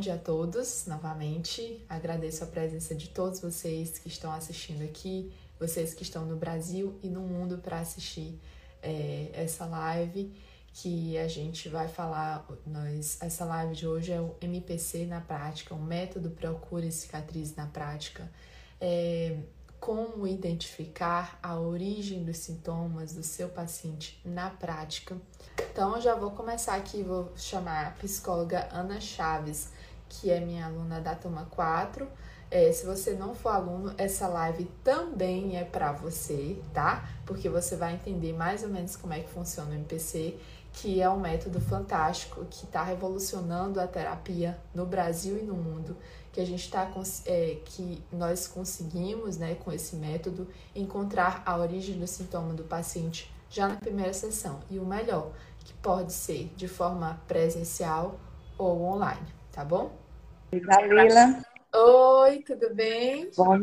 dia a todos novamente. Agradeço a presença de todos vocês que estão assistindo aqui, vocês que estão no Brasil e no mundo para assistir é, essa live que a gente vai falar. Nós, essa live de hoje é o MPC na prática, o método Procure Cicatriz na prática. É, como identificar a origem dos sintomas do seu paciente na prática. Então, eu já vou começar aqui, vou chamar a psicóloga Ana Chaves, que é minha aluna da turma 4. É, se você não for aluno, essa live também é para você, tá? Porque você vai entender mais ou menos como é que funciona o MPC, que é um método fantástico que está revolucionando a terapia no Brasil e no mundo que a gente está é, que nós conseguimos, né, com esse método, encontrar a origem do sintoma do paciente já na primeira sessão. E o melhor, que pode ser de forma presencial ou online, tá bom? Dalila. Oi, tudo bem? Bom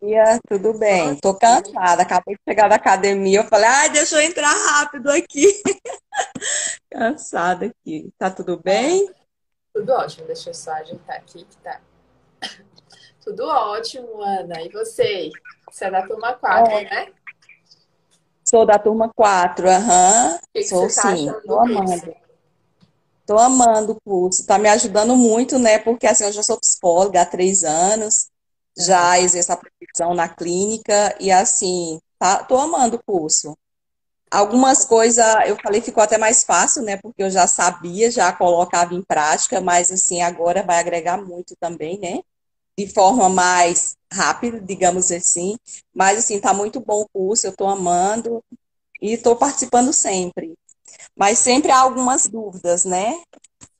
dia, tudo bem? Tô cansada, acabei de chegar da academia, eu falei, ai, deixa eu entrar rápido aqui. cansada aqui. Tá tudo bem? Tudo ótimo, deixa eu só ajeitar aqui que tá tudo ótimo, Ana. E você? Você é da turma 4, é. né? Sou da turma 4, aham. Uhum. Sou tá sim. Tô amando. Tô amando o curso. Tá me ajudando muito, né? Porque assim, eu já sou psicóloga há três anos, já exerço a profissão na clínica e assim, tá, tô amando o curso. Algumas coisas eu falei ficou até mais fácil, né? Porque eu já sabia, já colocava em prática, mas assim, agora vai agregar muito também, né? de forma mais rápida, digamos assim. Mas, assim, tá muito bom o curso, eu estou amando e estou participando sempre. Mas sempre há algumas dúvidas, né?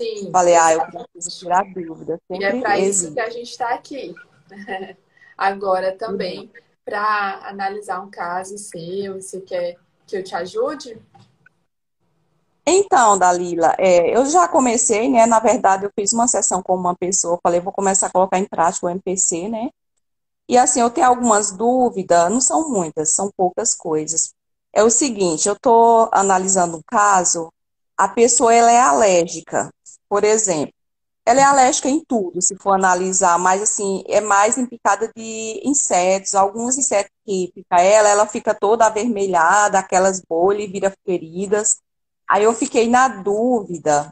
Sim. Falei, ah, eu preciso tirar dúvidas. E é para isso que a gente está aqui. Agora também, para analisar um caso seu, você quer que eu te ajude? Então, Dalila, é, eu já comecei, né? Na verdade, eu fiz uma sessão com uma pessoa, falei, vou começar a colocar em prática o MPC, né? E assim, eu tenho algumas dúvidas, não são muitas, são poucas coisas. É o seguinte, eu estou analisando um caso, a pessoa ela é alérgica, por exemplo. Ela é alérgica em tudo, se for analisar, mas assim, é mais em picada de insetos, alguns insetos que pica ela, ela fica toda avermelhada, aquelas bolhas, vira feridas. Aí eu fiquei na dúvida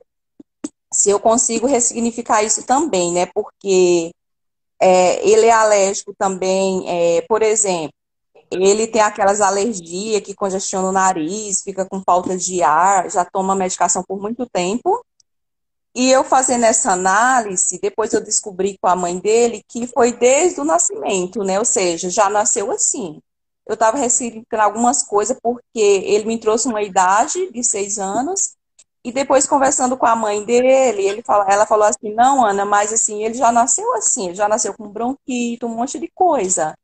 se eu consigo ressignificar isso também, né? Porque é, ele é alérgico também, é, por exemplo, ele tem aquelas alergias que congestiona o nariz, fica com falta de ar, já toma medicação por muito tempo. E eu fazendo essa análise, depois eu descobri com a mãe dele que foi desde o nascimento, né? Ou seja, já nasceu assim eu estava ressignificando algumas coisas porque ele me trouxe uma idade de seis anos e depois conversando com a mãe dele, ele fala, ela falou assim, não, Ana, mas assim, ele já nasceu assim, já nasceu com bronquite, um monte de coisa.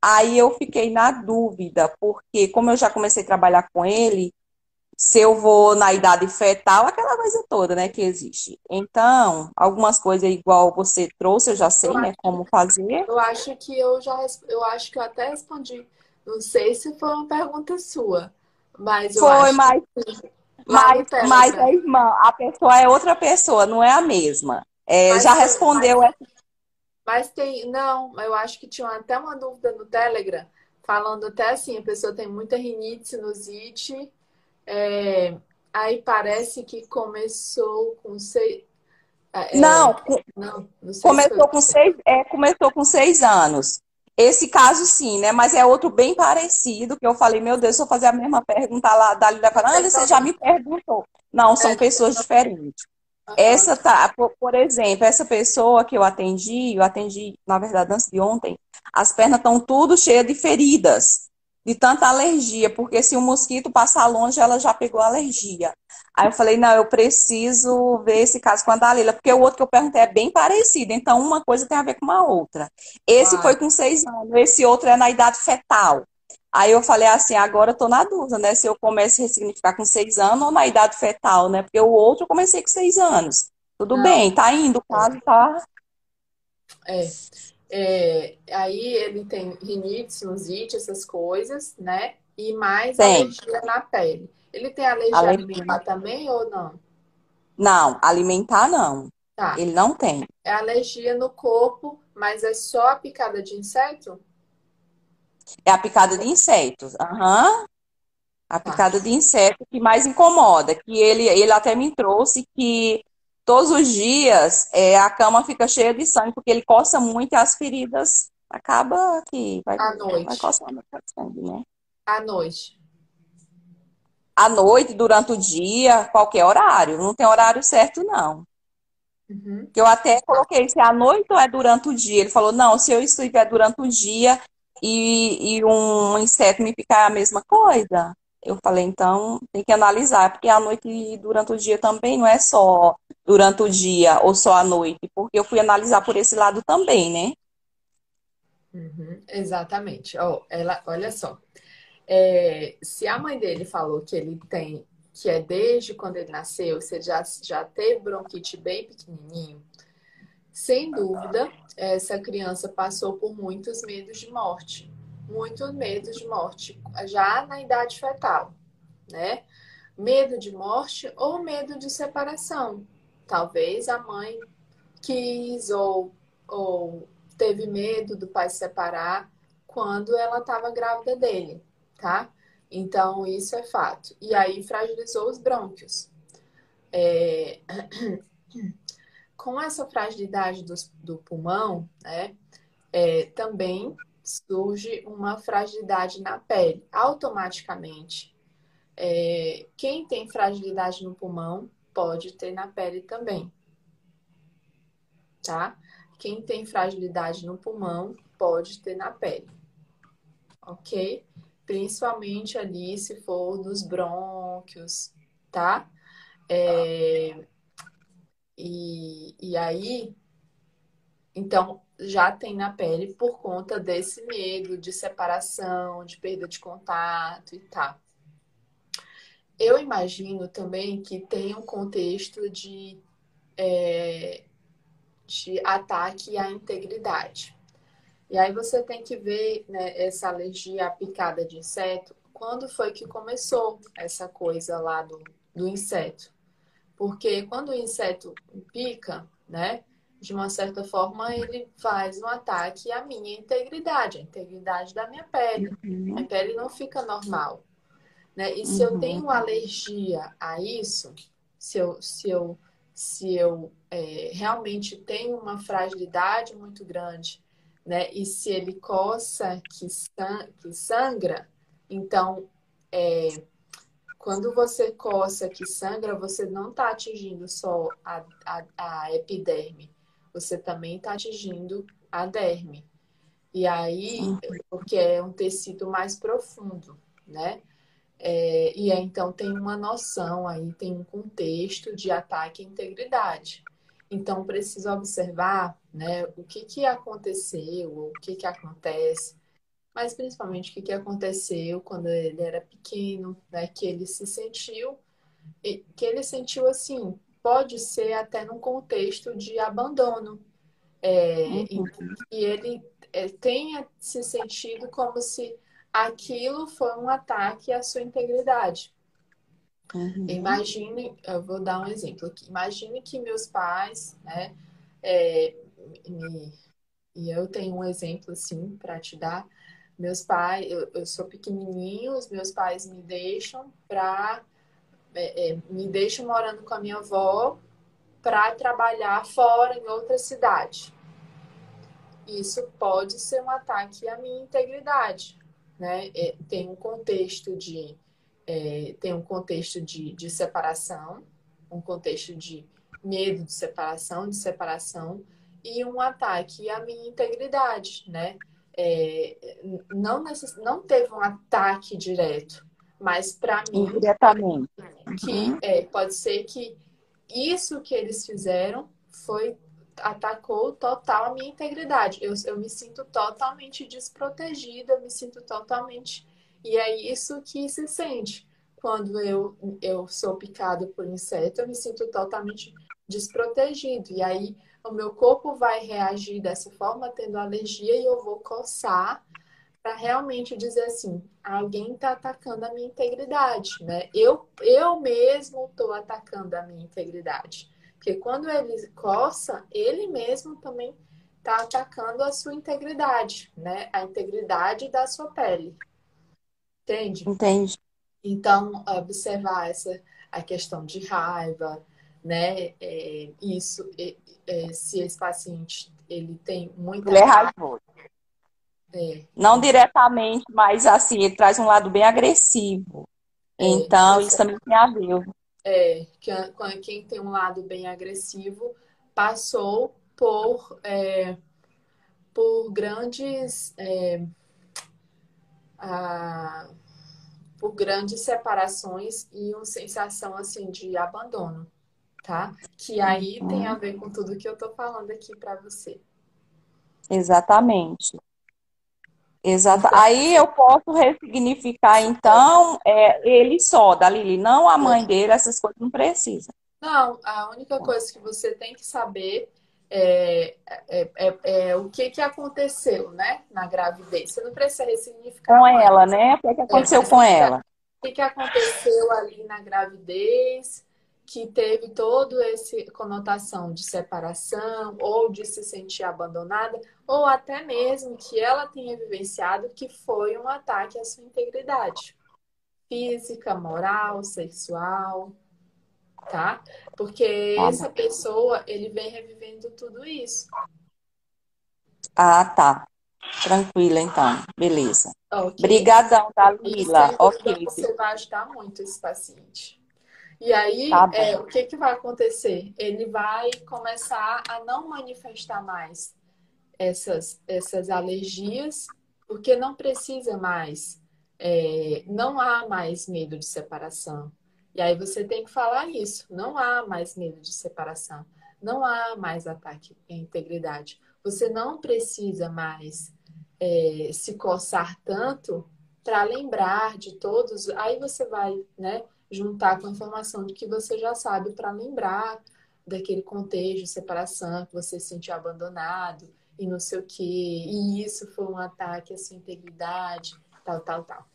Aí eu fiquei na dúvida, porque como eu já comecei a trabalhar com ele, se eu vou na idade fetal, aquela coisa toda, né, que existe. Então, algumas coisas igual você trouxe, eu já sei, eu né, como fazer. Eu acho que eu já, eu acho que eu até respondi não sei se foi uma pergunta sua, mas eu foi, acho mas, que... mas, mas a irmã, a pessoa é outra pessoa, não é a mesma. É, já respondeu mas, Mas tem, não, eu acho que tinha até uma dúvida no Telegram, falando até assim, a pessoa tem muita rinite, sinusite, é, aí parece que começou com seis. É, não, não, não começou, com seis, é, começou com seis anos. Esse caso, sim, né? Mas é outro bem parecido, que eu falei, meu Deus, se eu fazer a mesma pergunta lá, Dali vai falar, ah, você já me perguntou. Não, são é. pessoas diferentes. Essa tá, por, exemplo, essa pessoa que eu atendi, eu atendi, na verdade, antes de ontem, as pernas estão tudo cheias de feridas de tanta alergia, porque se o mosquito passar longe, ela já pegou alergia. Aí eu falei, não, eu preciso ver esse caso com a Dalila, porque o outro que eu perguntei é bem parecido, então uma coisa tem a ver com uma outra. Esse foi com seis anos, esse outro é na idade fetal. Aí eu falei assim, agora eu tô na dúvida, né? Se eu começo a ressignificar com seis anos ou na idade fetal, né? Porque o outro eu comecei com seis anos. Tudo não. bem, tá indo, o caso tá. É. É, aí ele tem rinite, sinusite, essas coisas, né? E mais tem. alergia na pele. Ele tem alergia, alimentar também ou não? Não, alimentar não. Tá. Ele não tem. É alergia no corpo, mas é só a picada de inseto? É a picada de insetos. Aham. Uhum. A tá. picada de inseto que mais incomoda. Que ele, ele até me trouxe que todos os dias é, a cama fica cheia de sangue, porque ele coça muito e as feridas acaba que vai, à noite. vai coçando sangue, né? À noite. À noite, durante o dia, qualquer horário. Não tem horário certo, não. Uhum. Eu até coloquei se é à noite ou é durante o dia. Ele falou, não, se eu estiver durante o dia e, e um inseto me picar é a mesma coisa. Eu falei, então tem que analisar, porque à noite e durante o dia também não é só durante o dia ou só à noite, porque eu fui analisar por esse lado também, né? Uhum, exatamente. Oh, ela, olha só. É, se a mãe dele falou que ele tem, que é desde quando ele nasceu, você já, já teve bronquite bem pequenininho, sem dúvida, essa criança passou por muitos medos de morte. Muitos medos de morte, já na idade fetal, né? Medo de morte ou medo de separação. Talvez a mãe quis ou, ou teve medo do pai se separar quando ela estava grávida dele, tá? Então, isso é fato. E aí, fragilizou os brônquios. É... Com essa fragilidade do, do pulmão, né, é, também surge uma fragilidade na pele. Automaticamente, é, quem tem fragilidade no pulmão pode ter na pele também, tá? Quem tem fragilidade no pulmão pode ter na pele, ok? Principalmente ali se for nos brônquios, tá? É, e, e aí, então, já tem na pele por conta desse medo de separação, de perda de contato e tal. Eu imagino também que tem um contexto de é, de ataque à integridade. E aí você tem que ver né, essa alergia à picada de inseto, quando foi que começou essa coisa lá do, do inseto. Porque quando o inseto pica, né, de uma certa forma, ele faz um ataque à minha integridade, à integridade da minha pele. Uhum. Minha pele não fica normal. Né? E se uhum. eu tenho alergia a isso, se eu, se eu se eu é, realmente tenho uma fragilidade muito grande, né? E se ele coça que, sang que sangra, então é, quando você coça que sangra, você não está atingindo só a, a, a epiderme, você também está atingindo a derme. E aí, porque é um tecido mais profundo, né? É, e aí, então, tem uma noção aí, tem um contexto de ataque à integridade. Então, precisa observar né, o que, que aconteceu, o que, que acontece, mas principalmente o que, que aconteceu quando ele era pequeno, né, que ele se sentiu, que ele sentiu assim, pode ser até num contexto de abandono, é, uhum. e ele é, tenha se sentido como se aquilo foi um ataque à sua integridade. Uhum. Imagine, eu vou dar um exemplo aqui. Imagine que meus pais, né, é, me, e eu tenho um exemplo assim para te dar. Meus pais, eu, eu, sou pequenininho, os meus pais me deixam para é, é, me deixam morando com a minha avó para trabalhar fora em outra cidade. Isso pode ser um ataque à minha integridade, né? É, tem um contexto de é, tem um contexto de, de separação, um contexto de medo de separação, de separação e um ataque à minha integridade, né? É, não, necess... não teve um ataque direto, mas para mim indiretamente que uhum. é, pode ser que isso que eles fizeram foi atacou total a minha integridade. Eu, eu me sinto totalmente desprotegida, eu me sinto totalmente. E é isso que se sente. Quando eu, eu sou picado por inseto, eu me sinto totalmente desprotegido. E aí o meu corpo vai reagir dessa forma, tendo alergia, e eu vou coçar para realmente dizer assim: alguém está atacando a minha integridade, né? Eu, eu mesmo estou atacando a minha integridade Porque quando ele coça, ele mesmo também está atacando a sua integridade, né? A integridade da sua pele. Entende? Entende. Então, observar essa a questão de raiva, né? É, isso, é, é, se esse paciente ele tem muita ele é raivoso. É. Não diretamente, mas assim, ele traz um lado bem agressivo. É, então, isso também tem a ver. É, quem tem um lado bem agressivo passou por, por grandes a, por grandes separações e uma sensação assim de abandono, tá? Que aí tem a ver com tudo que eu tô falando aqui para você. Exatamente. Exato. Aí eu posso ressignificar, então, é, ele só, da Lili, não a mãe dele, essas coisas não precisa. Não, a única coisa que você tem que saber é, é, é, é, o que, que aconteceu, né, na gravidez. Você não precisa ressignificar. Com ela, né? O que, que aconteceu com ela? O que, que aconteceu ali na gravidez? Que teve todo esse conotação de separação ou de se sentir abandonada ou até mesmo que ela tenha vivenciado que foi um ataque à sua integridade física, moral, sexual, tá? Porque tá essa pessoa, ele vem revivendo tudo isso. Ah, tá. Tranquila, então. Beleza. Okay. Obrigadão, Dalila. Ok. Você vai ajudar muito esse paciente. E aí, tá é, o que, que vai acontecer? Ele vai começar a não manifestar mais essas, essas alergias, porque não precisa mais, é, não há mais medo de separação. E aí você tem que falar isso: não há mais medo de separação, não há mais ataque à integridade. Você não precisa mais é, se coçar tanto para lembrar de todos. Aí você vai, né? Juntar com a informação de que você já sabe para lembrar daquele contexto separação, que você se sentiu abandonado e não sei o quê, e isso foi um ataque à sua integridade, tal, tal, tal.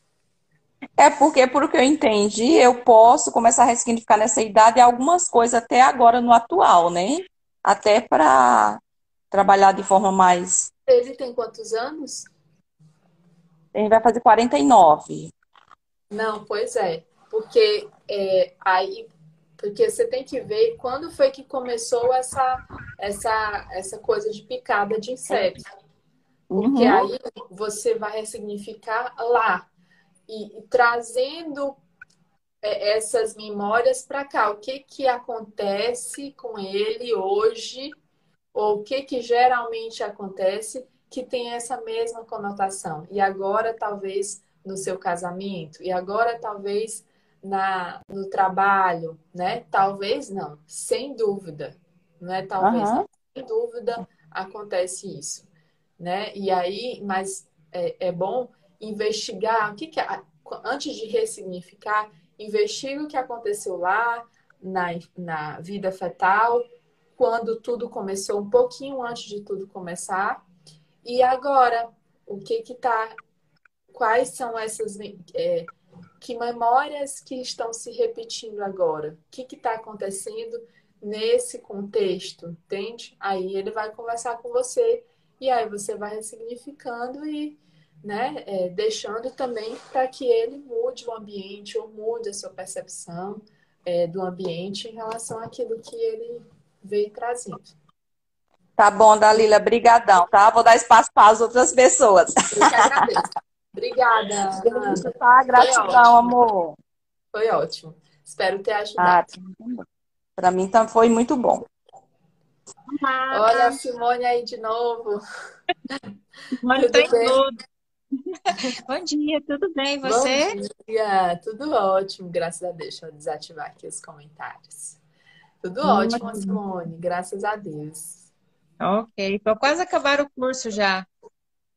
É porque, por que eu entendi, eu posso começar a ressignificar nessa idade algumas coisas até agora no atual, né? Até para trabalhar de forma mais. Ele tem quantos anos? Ele vai fazer 49. Não, pois é. Porque é, aí porque você tem que ver quando foi que começou essa essa essa coisa de picada de inseto. Porque uhum. aí você vai ressignificar lá e, e trazendo é, essas memórias para cá. O que que acontece com ele hoje ou o que que geralmente acontece que tem essa mesma conotação. E agora talvez no seu casamento, e agora talvez na, no trabalho, né? Talvez não, sem dúvida, não é talvez, uhum. sem dúvida acontece isso, né? E aí, mas é, é bom investigar o que, que é, antes de ressignificar, investiga o que aconteceu lá na, na vida fetal, quando tudo começou, um pouquinho antes de tudo começar, e agora o que que tá, quais são essas é, que memórias que estão se repetindo agora? O que está acontecendo nesse contexto, entende? Aí ele vai conversar com você e aí você vai ressignificando e né, é, deixando também para que ele mude o ambiente ou mude a sua percepção é, do ambiente em relação àquilo que ele veio trazendo. Tá bom, Dalila, brigadão, tá? Vou dar espaço para as outras pessoas. Eu que agradeço. Obrigada. Ana. Tá, gratidão, amor. Foi ótimo. Espero ter ajudado. Ah, Para mim então, foi muito bom. Olha a Simone aí de novo. Simone tudo tá bem? Tudo. Bom dia, tudo bem? Você? Bom dia, tudo ótimo, graças a Deus. Deixa eu desativar aqui os comentários. Tudo hum, ótimo, Simone, graças a Deus. Ok, estou quase acabar o curso já.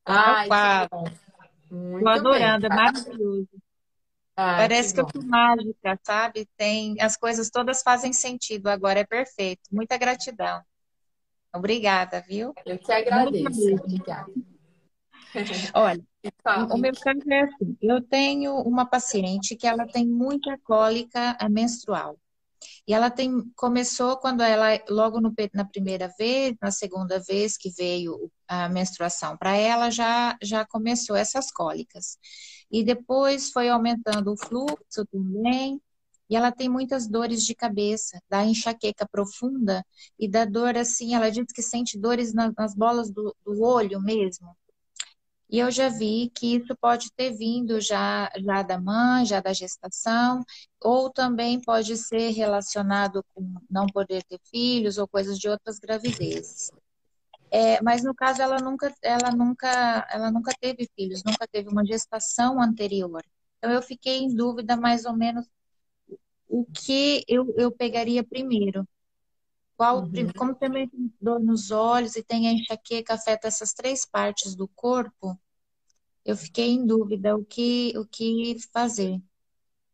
Que bom. Muito Tô adorando, bem. é maravilhoso. Ah, Parece que, que eu fui mágica, sabe? Tem as coisas todas fazem sentido agora, é perfeito. Muita gratidão. Obrigada, viu? Eu que agradeço. Obrigada. Olha, o meu caso é assim, eu tenho uma paciente que ela tem muita cólica menstrual. E ela tem começou quando ela logo no, na primeira vez, na segunda vez que veio a menstruação para ela já já começou essas cólicas. E depois foi aumentando o fluxo também. E ela tem muitas dores de cabeça, da enxaqueca profunda e da dor assim, ela diz que sente dores nas, nas bolas do, do olho mesmo. E eu já vi que isso pode ter vindo já, já da mãe, já da gestação, ou também pode ser relacionado com não poder ter filhos ou coisas de outras gravidezes. É, mas no caso ela nunca, ela nunca, ela nunca teve filhos, nunca teve uma gestação anterior. Então eu fiquei em dúvida mais ou menos o que eu, eu pegaria primeiro. Qual, uhum. Como também tem dor nos olhos e tem a enxaqueca, afeta essas três partes do corpo, eu fiquei em dúvida o que, o que fazer.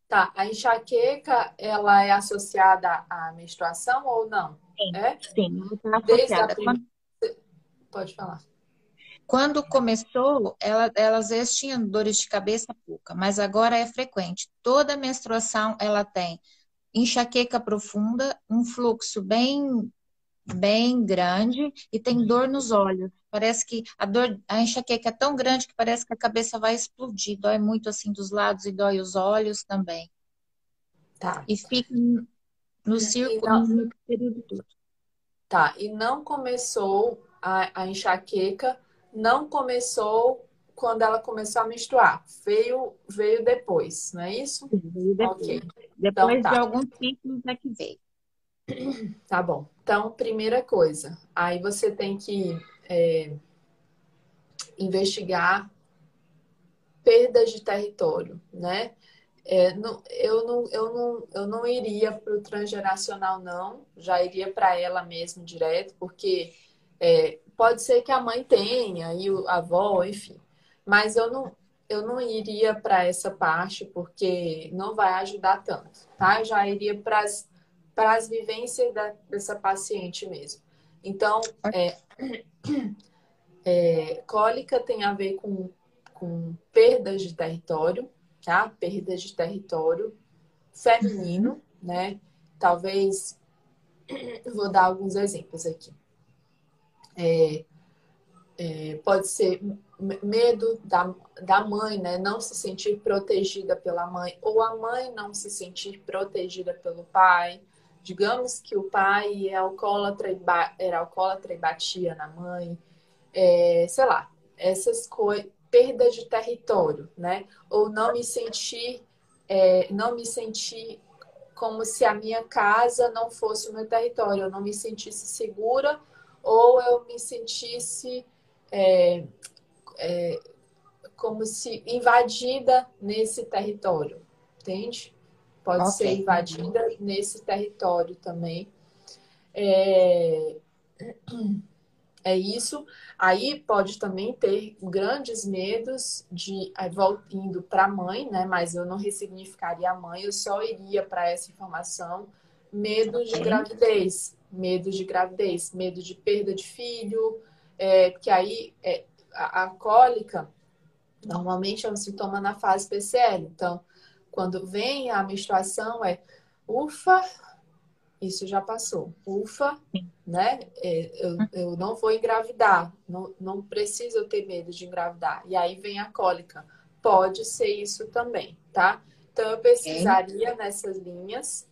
Tá, a enxaqueca, ela é associada à menstruação ou não? Sim, é? sim, está associada. Quando... Pode falar. Quando começou, ela, ela às vezes tinha dores de cabeça pouca, mas agora é frequente. Toda menstruação ela tem enxaqueca profunda, um fluxo bem bem grande e tem dor nos olhos. Parece que a dor, a enxaqueca é tão grande que parece que a cabeça vai explodir. Dói muito assim dos lados e dói os olhos também. Tá. E fica no círculo não... no período todo. Tá. E não começou a, a enxaqueca, não começou quando ela começou a menstruar. Veio, veio depois, não é isso? Veio depois. Okay. Depois então, tá. de alguns ciclos é que veio. Tá bom. Então, primeira coisa, aí você tem que é, investigar perdas de território, né? É, não, eu, não, eu, não, eu não iria para o transgeracional, não, já iria para ela mesmo direto, porque é, pode ser que a mãe tenha e a avó, enfim, mas eu não, eu não iria para essa parte porque não vai ajudar tanto, tá? Eu já iria para as vivências da, dessa paciente mesmo. Então, é, é, cólica tem a ver com, com perdas de território, tá? Perdas de território feminino, né? Talvez, vou dar alguns exemplos aqui. É, é, pode ser medo da, da mãe, né? Não se sentir protegida pela mãe, ou a mãe não se sentir protegida pelo pai, Digamos que o pai é alcoólatra era alcoólatra e batia na mãe, é, sei lá, essas coisas, perda de território, né? Ou não me sentir, é, não me sentir como se a minha casa não fosse o meu território, eu não me sentisse segura ou eu me sentisse é, é, como se invadida nesse território, entende? pode okay. ser invadida nesse território também. É... é isso. Aí pode também ter grandes medos de indo para a mãe, né? Mas eu não ressignificaria a mãe, eu só iria para essa informação. Medo okay. de gravidez, medo de gravidez, medo de perda de filho, é, porque aí é, a, a cólica normalmente é um sintoma na fase PCL. Então, quando vem a menstruação, é ufa, isso já passou. Ufa, né? É, eu, eu não vou engravidar, não, não preciso eu ter medo de engravidar. E aí vem a cólica. Pode ser isso também, tá? Então eu pesquisaria nessas linhas.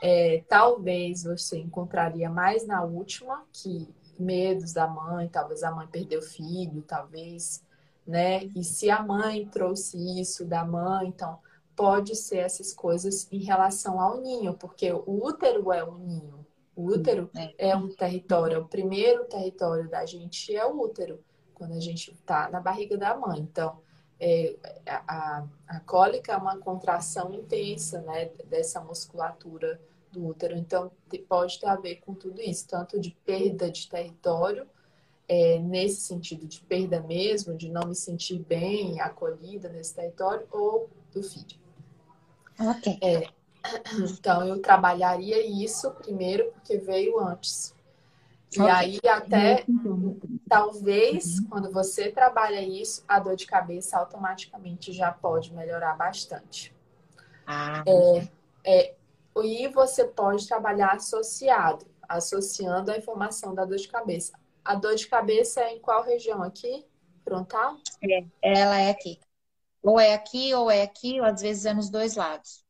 É, talvez você encontraria mais na última, que medos da mãe, talvez a mãe perdeu o filho, talvez, né? E se a mãe trouxe isso da mãe, então pode ser essas coisas em relação ao ninho, porque o útero é um ninho. O útero é. é um território, é o primeiro território da gente é o útero, quando a gente está na barriga da mãe. Então, é, a, a cólica é uma contração intensa né, dessa musculatura do útero. Então, pode ter a ver com tudo isso, tanto de perda de território, é, nesse sentido de perda mesmo, de não me sentir bem, acolhida nesse território, ou do filho. Ok. É, então, eu trabalharia isso primeiro, porque veio antes. E okay. aí, até talvez, uhum. quando você trabalha isso, a dor de cabeça automaticamente já pode melhorar bastante. Ah. É, é, e você pode trabalhar associado, associando a informação da dor de cabeça. A dor de cabeça é em qual região aqui? Frontal? É, ela é aqui. Ou é aqui, ou é aqui, ou às vezes é nos dois lados.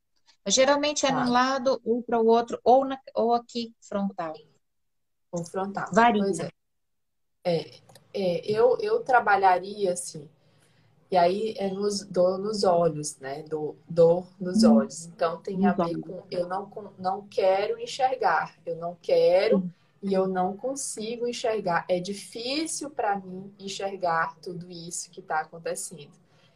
Geralmente é tá. num lado ou para o outro, ou, na, ou aqui frontal. Ou frontal. Varia. É. é. É, eu, eu trabalharia assim, e aí é nos, dor nos olhos, né? Dor, dor nos hum. olhos. Então tem a ver com eu não, não quero enxergar, eu não quero hum. e eu não consigo enxergar. É difícil para mim enxergar tudo isso que está acontecendo.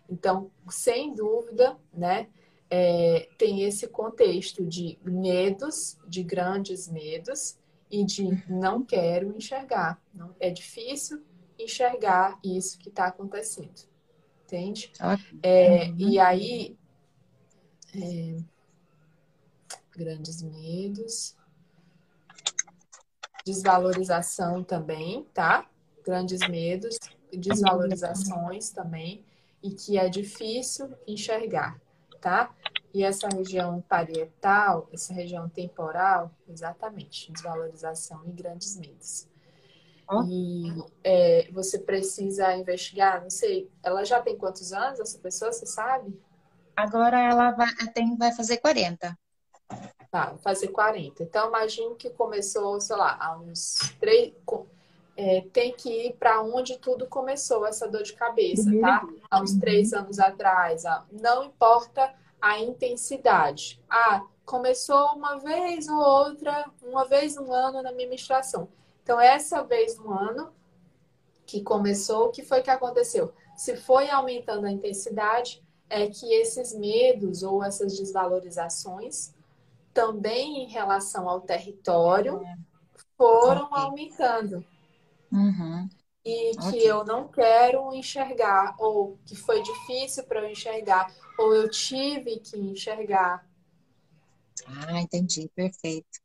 Então, sem dúvida, né? É, tem esse contexto de medos, de grandes medos e de não quero enxergar. Não, é difícil enxergar isso que está acontecendo entende? É, uhum. E aí, é, grandes medos, desvalorização também, tá? Grandes medos, desvalorizações também, e que é difícil enxergar, tá? E essa região parietal, essa região temporal, exatamente, desvalorização e grandes medos. E é, você precisa investigar, não sei, ela já tem quantos anos, essa pessoa, você sabe? Agora ela vai, tem, vai fazer 40. Tá, vai fazer 40. Então, imagino que começou, sei lá, há uns três. É, tem que ir para onde tudo começou, essa dor de cabeça, tá? Há uns três anos atrás. Não importa a intensidade. Ah, começou uma vez ou outra, uma vez no ano na minha menstruação. Então, essa vez no ano que começou, o que foi que aconteceu? Se foi aumentando a intensidade, é que esses medos ou essas desvalorizações, também em relação ao território, foram okay. aumentando. Uhum. E que okay. eu não quero enxergar, ou que foi difícil para eu enxergar, ou eu tive que enxergar. Ah, entendi, perfeito.